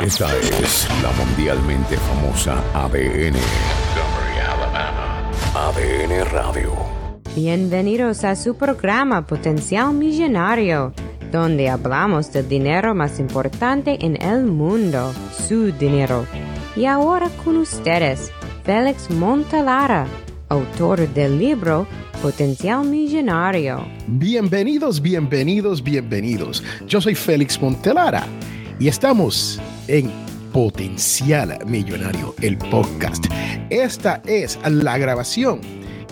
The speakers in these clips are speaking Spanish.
Esta es la mundialmente famosa ADN. ADN Radio. Bienvenidos a su programa Potencial Millonario, donde hablamos del dinero más importante en el mundo, su dinero. Y ahora con ustedes, Félix Montalara, autor del libro Potencial Millonario. Bienvenidos, bienvenidos, bienvenidos. Yo soy Félix Montelara y estamos en Potencial Millonario, el podcast. Esta es la grabación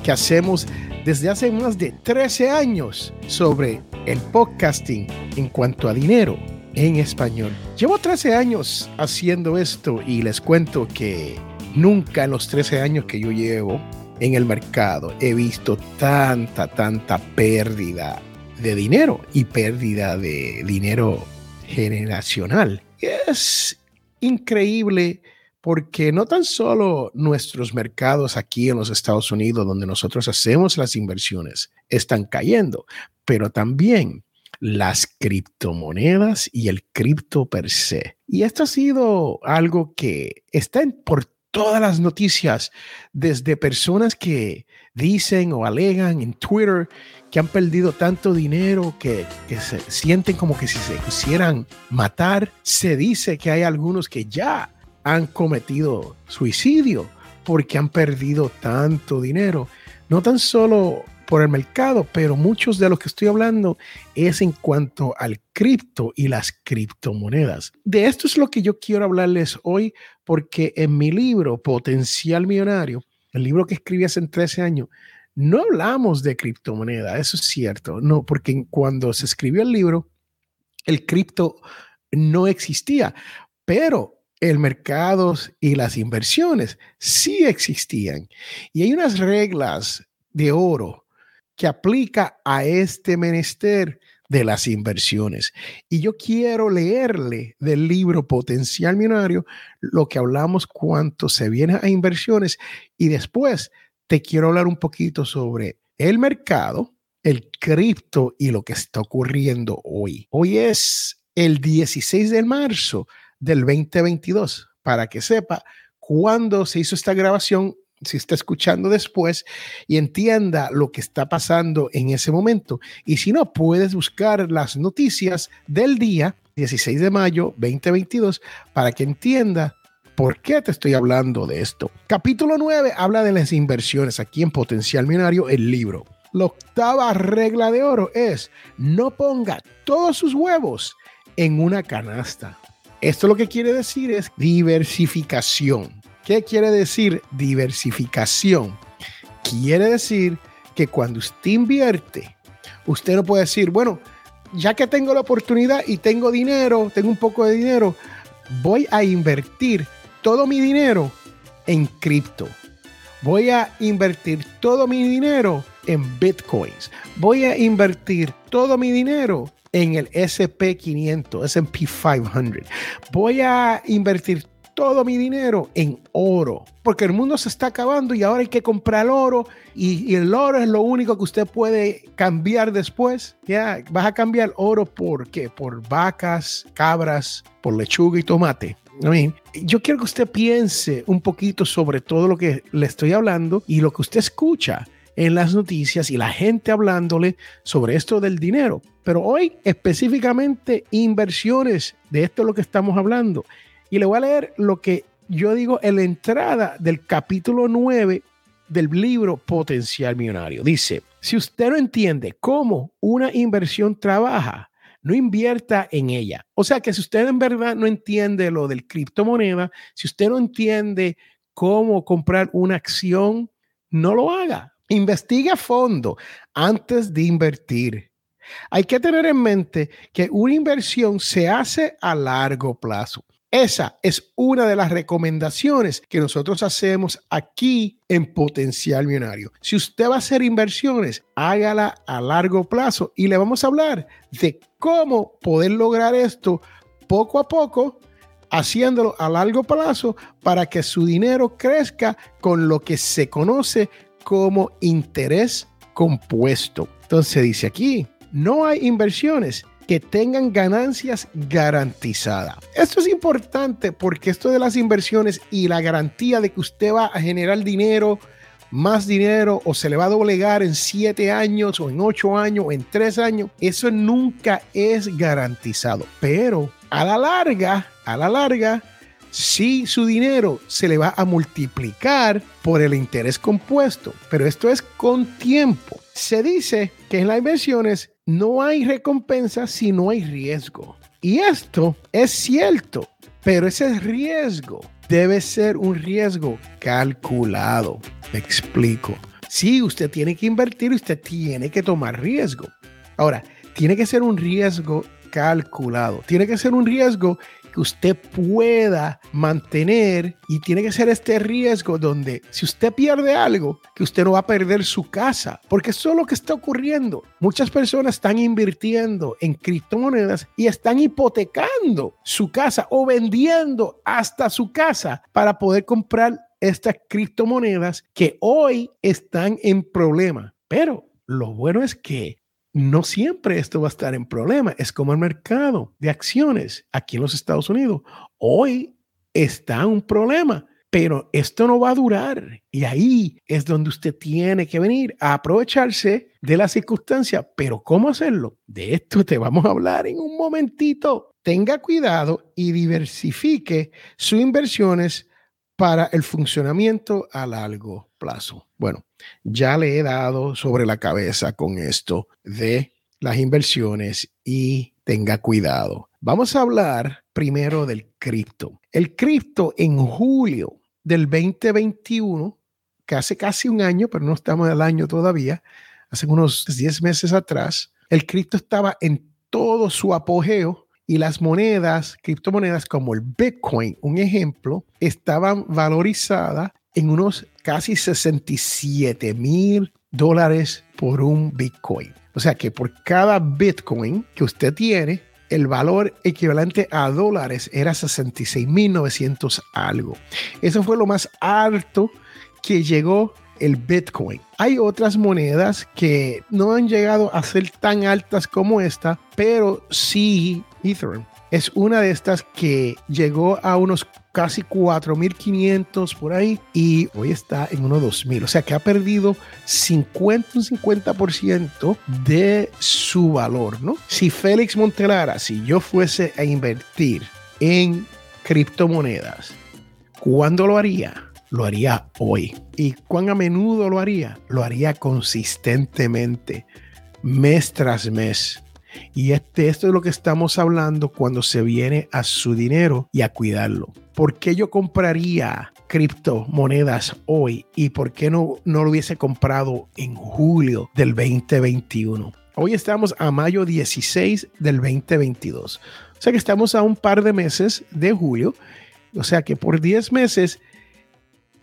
que hacemos desde hace más de 13 años sobre el podcasting en cuanto a dinero en español. Llevo 13 años haciendo esto y les cuento que nunca en los 13 años que yo llevo en el mercado he visto tanta, tanta pérdida de dinero y pérdida de dinero generacional. Es increíble porque no tan solo nuestros mercados aquí en los Estados Unidos, donde nosotros hacemos las inversiones, están cayendo, pero también las criptomonedas y el cripto per se. Y esto ha sido algo que está en, por todas las noticias, desde personas que dicen o alegan en Twitter que han perdido tanto dinero que, se sienten como que si se quisieran matar. Se dice que hay algunos que ya han cometido suicidio porque han perdido tanto dinero. No tan solo por el mercado, pero muchos de los que estoy hablando es en cuanto al cripto y las criptomonedas. De esto es lo que yo quiero hablarles hoy, porque en mi libro Potencial Millonario, el libro que escribí hace 13 años, no hablamos de criptomoneda, eso es cierto, no, porque cuando se escribió el libro, el cripto no existía, pero el mercado y las inversiones sí existían. Y hay unas reglas de oro que aplica a este menester de las inversiones. Y yo quiero leerle del libro Potencial Millonario lo que hablamos cuánto se viene a inversiones y después te quiero hablar un poquito sobre el mercado, el cripto y lo que está ocurriendo hoy. Hoy es el 16 de marzo del 2022, para que sepa cuándo se hizo esta grabación si está escuchando después y entienda lo que está pasando en ese momento. Y si no, puedes buscar las noticias del día 16 de mayo 2022 para que entienda por qué te estoy hablando de esto. Capítulo 9 habla de las inversiones aquí en Potencial Millonario, el libro. La octava regla de oro es no ponga todos sus huevos en una canasta. Esto lo que quiere decir es diversificación. ¿Qué quiere decir diversificación? Quiere decir que cuando usted invierte, usted no puede decir, bueno, ya que tengo la oportunidad y tengo dinero, tengo un poco de dinero, voy a invertir todo mi dinero en cripto. Voy a invertir todo mi dinero en bitcoins. Voy a invertir todo mi dinero en el SP500, SP 500. Voy a invertir todo mi dinero en oro, porque el mundo se está acabando y ahora hay que comprar oro y, el oro es lo único que usted puede cambiar después. Ya, vas a cambiar oro por qué? Por vacas, cabras, por lechuga y tomate. Yo quiero que usted piense un poquito sobre todo lo que le estoy hablando y lo que usted escucha en las noticias y la gente hablándole sobre esto del dinero. Pero hoy específicamente inversiones, de esto es lo que estamos hablando. Y le voy a leer lo que yo digo en la entrada del capítulo 9 del libro Potencial Millonario. Dice, si usted no entiende cómo una inversión trabaja, no invierta en ella. O sea que si usted en verdad no entiende lo del criptomoneda, si usted no entiende cómo comprar una acción, no lo haga. Investigue a fondo antes de invertir. Hay que tener en mente que una inversión se hace a largo plazo. Esa es una de las recomendaciones que nosotros hacemos aquí en Potencial Millonario. Si usted va a hacer inversiones, hágala a largo plazo y le vamos a hablar de cómo poder lograr esto poco a poco, haciéndolo a largo plazo para que su dinero crezca con lo que se conoce como interés compuesto. Entonces dice aquí, no hay inversiones que tengan ganancias garantizadas. Esto es importante porque esto de las inversiones y la garantía de que usted va a generar dinero, más dinero o se le va a doblegar en siete años o en ocho años o en tres años, eso nunca es garantizado. Pero a la larga, a la larga, si su dinero se le va a multiplicar por el interés compuesto, pero esto es con tiempo. Se dice que en las inversiones no hay recompensa si no hay riesgo. Y esto es cierto, pero ese riesgo debe ser un riesgo calculado. Me explico. Si usted tiene que invertir, usted tiene que tomar riesgo. Ahora, tiene que ser un riesgo calculado. Tiene que ser un riesgo que usted pueda mantener y tiene que ser este riesgo donde si usted pierde algo, que usted no va a perder su casa, porque eso es lo que está ocurriendo. Muchas personas están invirtiendo en criptomonedas y están hipotecando su casa o vendiendo hasta su casa para poder comprar estas criptomonedas que hoy están en problema. Pero lo bueno es que no siempre esto va a estar en problema. Es como el mercado de acciones aquí en los Estados Unidos. Hoy está un problema, pero esto no va a durar. Y ahí es donde usted tiene que venir a aprovecharse de la circunstancia. Pero ¿cómo hacerlo? De esto te vamos a hablar en un momentito. Tenga cuidado y diversifique sus inversiones para el funcionamiento a largo plazo. Bueno, ya le he dado sobre la cabeza con esto de las inversiones y tenga cuidado. Vamos a hablar primero del cripto. El cripto en julio del 2021, que hace casi un año, pero no estamos en el año todavía, hace unos 10 meses atrás, el cripto estaba en todo su apogeo y las monedas, criptomonedas como el Bitcoin, un ejemplo, estaban valorizadas en unos casi 67 mil dólares por un Bitcoin. O sea que por cada Bitcoin que usted tiene, el valor equivalente a dólares era 66.900 algo. Eso fue lo más alto que llegó el Bitcoin. Hay otras monedas que no han llegado a ser tan altas como esta, pero sí Ethereum es una de estas que llegó a unos casi 4.500 por ahí y hoy está en unos 2.000. O sea que ha perdido 50, un 50% de su valor, ¿no? Si Félix Montelara, si yo fuese a invertir en criptomonedas, ¿cuándo lo haría? Lo haría hoy. ¿Y cuán a menudo lo haría? Lo haría consistentemente, mes tras mes y este, esto es lo que estamos hablando cuando se viene a su dinero y a cuidarlo. ¿Por qué yo compraría criptomonedas hoy y por qué no, no lo hubiese comprado en julio del 2021? Hoy estamos a mayo 16 del 2022. O sea que estamos a un par de meses de julio. O sea que por 10 meses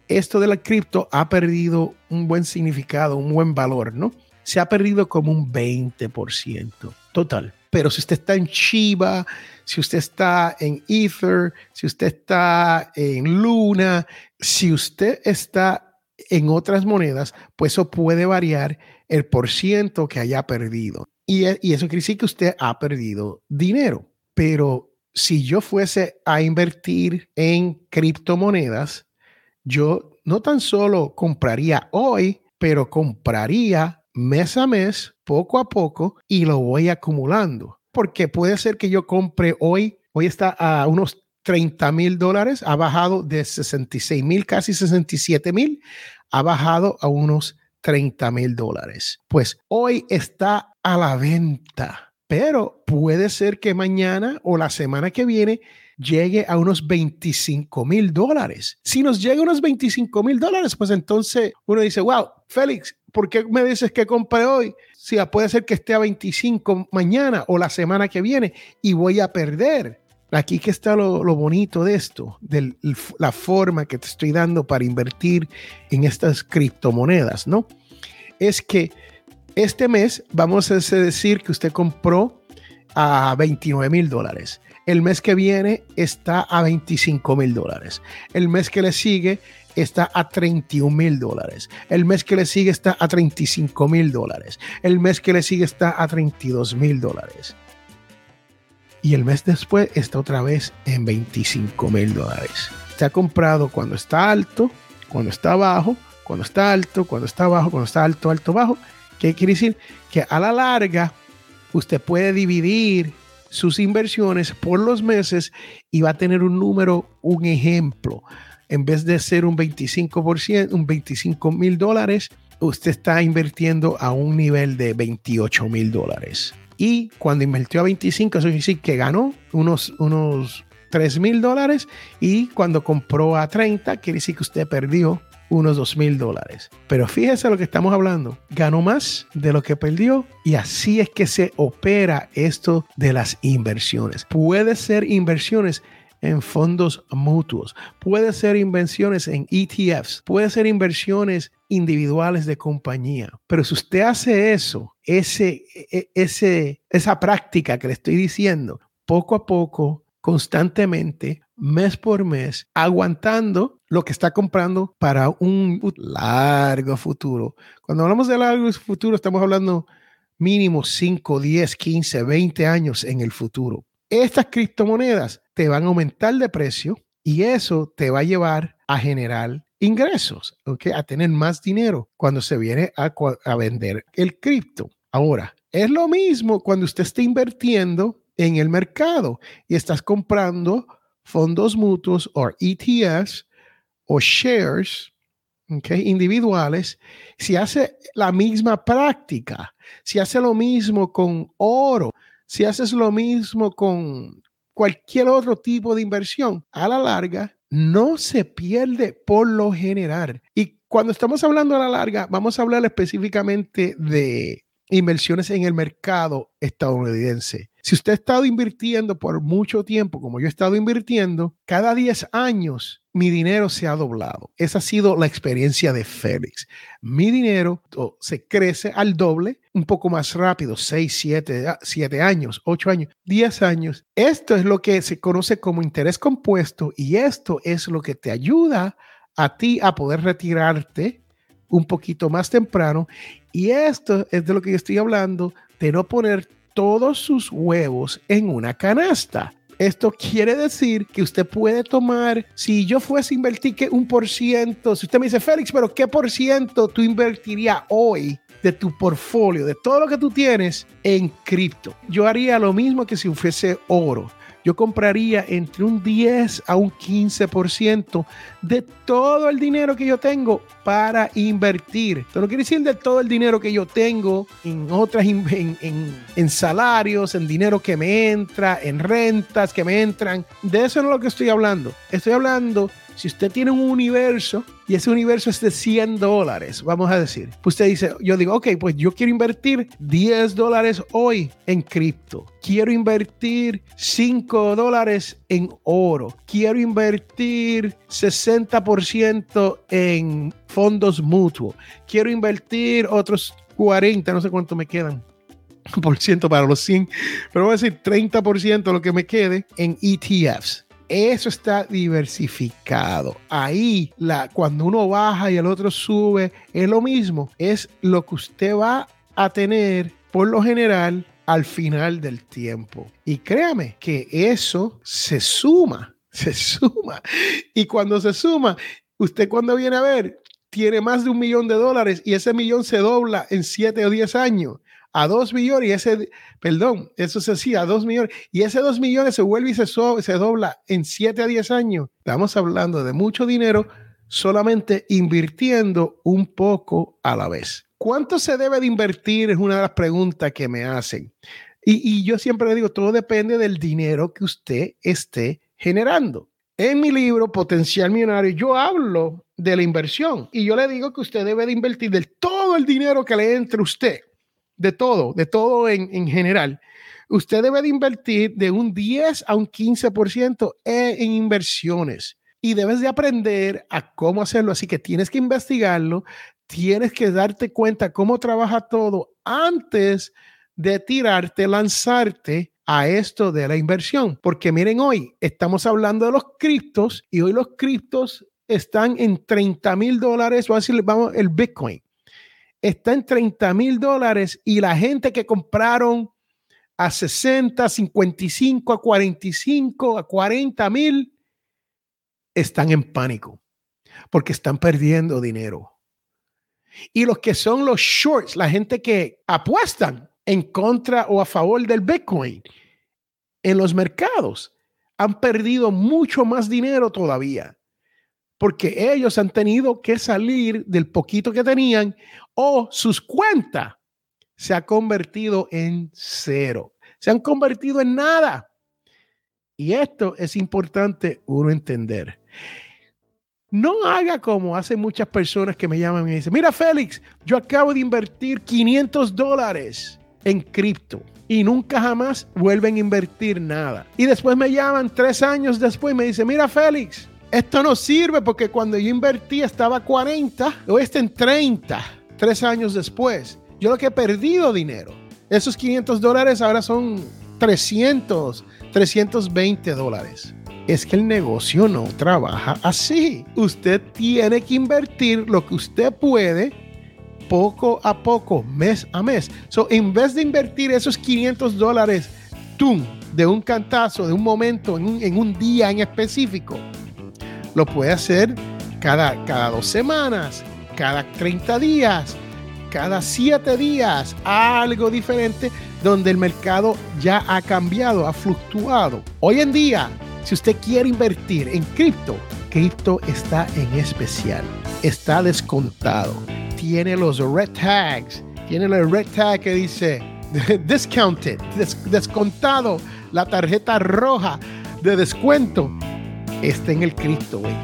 esto de la cripto ha perdido un buen significado, un buen valor, ¿no? Se ha perdido como un 20% total. Pero si usted está en Shiba, si usted está en Ether, si usted está en Luna, si usted está en otras monedas, pues eso puede variar el por ciento que haya perdido. Y, y eso quiere decir que usted ha perdido dinero. Pero si yo fuese a invertir en criptomonedas, yo no tan solo compraría hoy, pero compraría mes a mes, poco a poco, y lo voy acumulando. Porque puede ser que yo compre hoy, hoy está a unos 30 mil dólares, ha bajado de 66 mil, casi 67 mil, ha bajado a unos 30 mil dólares. Pues hoy está a la venta, pero puede ser que mañana o la semana que viene llegue a unos 25 mil dólares. Si nos llega a unos 25 mil dólares, pues entonces uno dice, wow, Félix, ¿por qué me dices que compre hoy? Si puede ser que esté a 25 mañana o la semana que viene y voy a perder. Aquí que está lo, bonito de esto, de la forma que te estoy dando para invertir en estas criptomonedas, ¿no? Es que este mes vamos a decir que usted compró a 29 mil dólares. El mes que viene está a 25 mil dólares. El mes que le sigue está a 31 mil dólares. El mes que le sigue está a 35 mil dólares. El mes que le sigue está a 32 mil dólares. y el mes después está otra vez en 25 mil dólares. Se ha comprado cuando está alto, cuando está bajo, cuando está alto, cuando está bajo, cuando está alto, alto, bajo. ¿Qué quiere decir? Que a la larga usted puede dividir sus inversiones por los meses y va a tener un número, un ejemplo. En vez de ser un 25%, un 25 mil dólares, usted está invirtiendo a un nivel de 28 mil dólares. Y cuando invirtió a 25, eso quiere decir que ganó unos, unos 3 mil dólares. Y cuando compró a 30, quiere decir que usted perdió unos 2 mil dólares. Pero fíjese lo que estamos hablando. Ganó más de lo que perdió y así es que se opera esto de las inversiones. Puede ser inversiones en fondos mutuos, puede ser inversiones en ETFs, puede ser inversiones individuales de compañía. Pero si usted hace eso, ese, e, ese, esa práctica que le estoy diciendo, poco a poco, constantemente, mes por mes, aguantando lo que está comprando para un largo futuro. Cuando hablamos de largo futuro, estamos hablando mínimo 5, 10, 15, 20 años en el futuro. Estas criptomonedas te van a aumentar de precio y eso te va a llevar a generar ingresos, ¿okay? a tener más dinero cuando se viene a, vender el cripto. Ahora, es lo mismo cuando usted está invirtiendo en el mercado y estás comprando fondos mutuos o ETFs o shares okay, individuales, si hace la misma práctica, si hace lo mismo con oro, si haces lo mismo con cualquier otro tipo de inversión, a la larga no se pierde por lo general. Y cuando estamos hablando a la larga, vamos a hablar específicamente de inversiones en el mercado estadounidense. Si usted ha estado invirtiendo por mucho tiempo, como yo he estado invirtiendo, cada 10 años mi dinero se ha doblado. Esa ha sido la experiencia de Félix. Mi dinero se crece al doble, un poco más rápido, 6, 7, 7 años, 8 años, 10 años. Esto es lo que se conoce como interés compuesto y esto es lo que te ayuda a ti a poder retirarte un poquito más temprano. Y esto es de lo que yo estoy hablando, de no poner todos sus huevos en una canasta. Esto quiere decir que usted puede tomar, si yo fuese a invertir que un por ciento, si usted me dice, Félix, pero ¿qué por ciento tú invertirías hoy de tu portfolio, de todo lo que tú tienes en cripto? Yo haría lo mismo que si fuese oro yo compraría entre un 10 a un 15% de todo el dinero que yo tengo para invertir. Esto no quiere decir de todo el dinero que yo tengo en otras, en, en, salarios, en dinero que me entra, en rentas que me entran. De eso no es lo que estoy hablando. Estoy hablando si usted tiene un universo y ese universo es de 100 dólares, vamos a decir, pues usted dice, yo digo, ok, pues yo quiero invertir 10 dólares hoy en cripto. Quiero invertir 5 dólares en oro. Quiero invertir 60% en fondos mutuos. Quiero invertir otros 40, no sé cuánto me quedan por ciento para los 100, pero voy a decir 30% de lo que me quede en ETFs. Eso está diversificado. Ahí, la, cuando uno baja y el otro sube, es lo mismo. Es lo que usted va a tener por lo general al final del tiempo. Y créame que eso se suma, se suma. Y cuando se suma, usted cuando viene a ver, tiene más de un millón de dólares y ese millón se dobla en siete o diez años a 2 millones y ese, perdón, eso se hacía a 2 millones y ese 2 millones se vuelve y se, se dobla en 7 a 10 años. Estamos hablando de mucho dinero solamente invirtiendo un poco a la vez. ¿Cuánto se debe de invertir? Es una de las preguntas que me hacen. Y, y yo siempre le digo, todo depende del dinero que usted esté generando. En mi libro Potencial Millonario, yo hablo de la inversión y yo le digo que usted debe de invertir de todo el dinero que le entre usted de todo, de todo en, general, usted debe de invertir de un 10 a un 15% en, en inversiones y debes de aprender a cómo hacerlo. Así que tienes que investigarlo, tienes que darte cuenta cómo trabaja todo antes de tirarte, lanzarte a esto de la inversión. Porque miren, hoy estamos hablando de los criptos y hoy los criptos están en 30 mil dólares, vamos a decir, vamos, el Bitcoin está en 30 mil dólares y la gente que compraron a 60, 55, a 45, a 40 mil, están en pánico porque están perdiendo dinero. Y los que son los shorts, la gente que apuestan en contra o a favor del Bitcoin en los mercados, han perdido mucho más dinero todavía. Porque ellos han tenido que salir del poquito que tenían o sus cuentas se ha convertido en cero. Se han convertido en nada. Y esto es importante uno entender. No haga como hacen muchas personas que me llaman y me dicen, mira Félix, yo acabo de invertir 500 dólares en cripto y nunca jamás vuelven a invertir nada. Y después me llaman tres años después y me dicen, mira Félix, esto no sirve porque cuando yo invertí estaba 40, o está en 30, tres años después. Yo lo que he perdido dinero. Esos 500 dólares ahora son 300, 320 dólares es que el negocio no trabaja así. Usted tiene que invertir lo que usted puede poco a poco, mes a mes. So, en vez de invertir esos 500 dólares, tú, de un cantazo, de un momento, en un, día en específico, lo puede hacer cada, cada dos semanas, cada 30 días, cada 7 días, algo diferente donde el mercado ya ha cambiado, ha fluctuado. Hoy en día, si usted quiere invertir en cripto, cripto está en especial. Está descontado. Tiene los red tags. Tiene el red tag que dice discounted, descontado. La tarjeta roja de descuento está en el cripto, güey.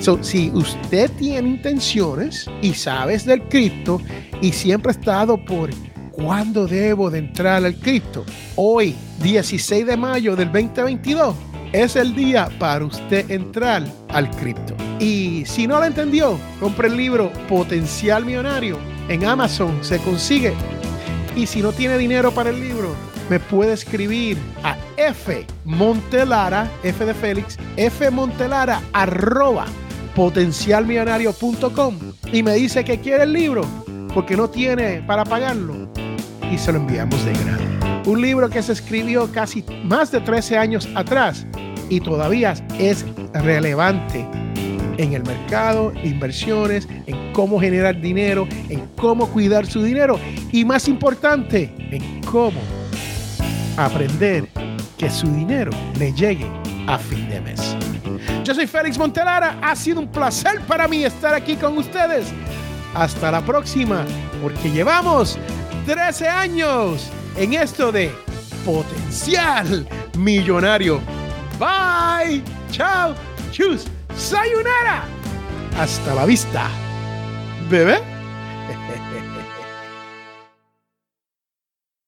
So, si usted tiene intenciones y sabes del cripto y siempre ha estado por cuándo debo de entrar al cripto, hoy, 16 de mayo del 2022, es el día para usted entrar al cripto. Y si no lo entendió, compre el libro Potencial Millonario. En Amazon se consigue. Y si no tiene dinero para el libro, me puede escribir a F Montelara, F de Félix, F Montelara, arroba potencialmillonario.com y me dice que quiere el libro porque no tiene para pagarlo y se lo enviamos de grande. Un libro que se escribió casi más de 13 años atrás y todavía es relevante en el mercado, inversiones, en cómo generar dinero, en cómo cuidar su dinero y más importante, en cómo aprender que su dinero le llegue a fin de mes. Yo soy Félix Montelara, ha sido un placer para mí estar aquí con ustedes. Hasta la próxima, porque llevamos 13 años en esto de potencial millonario. Bye. Chao. Chus. Sayonara. Hasta la vista. Bebé.